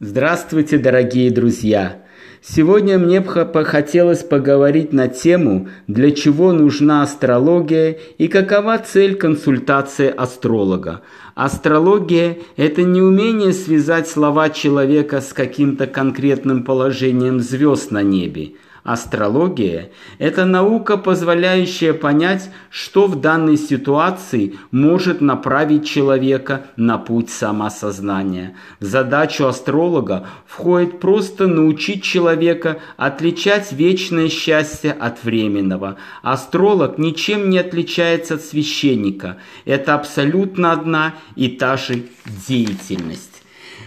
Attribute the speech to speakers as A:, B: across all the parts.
A: Здравствуйте, дорогие друзья! Сегодня мне хотелось поговорить на тему, для чего нужна астрология и какова цель консультации астролога. Астрология – это не умение связать слова человека с каким-то конкретным положением звезд на небе – Астрология – это наука, позволяющая понять, что в данной ситуации может направить человека на путь самосознания. В задачу астролога входит просто научить человека отличать вечное счастье от временного. Астролог ничем не отличается от священника. Это абсолютно одна и та же деятельность.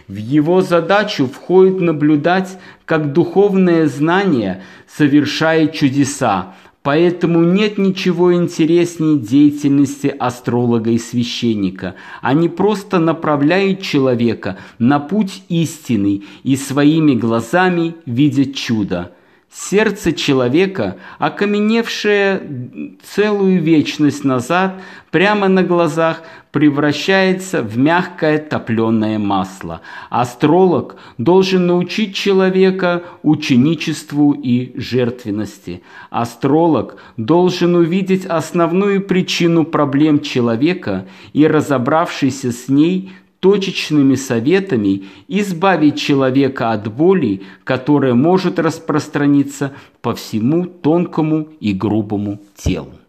A: В его задачу входит наблюдать, как духовное знание совершает чудеса, Поэтому нет ничего интереснее деятельности астролога и священника. Они просто направляют человека на путь истины и своими глазами видят чудо. Сердце человека, окаменевшее целую вечность назад, прямо на глазах, превращается в мягкое топленое масло. Астролог должен научить человека ученичеству и жертвенности. Астролог должен увидеть основную причину проблем человека и, разобравшись с ней, точечными советами избавить человека от боли, которая может распространиться по всему тонкому и грубому телу.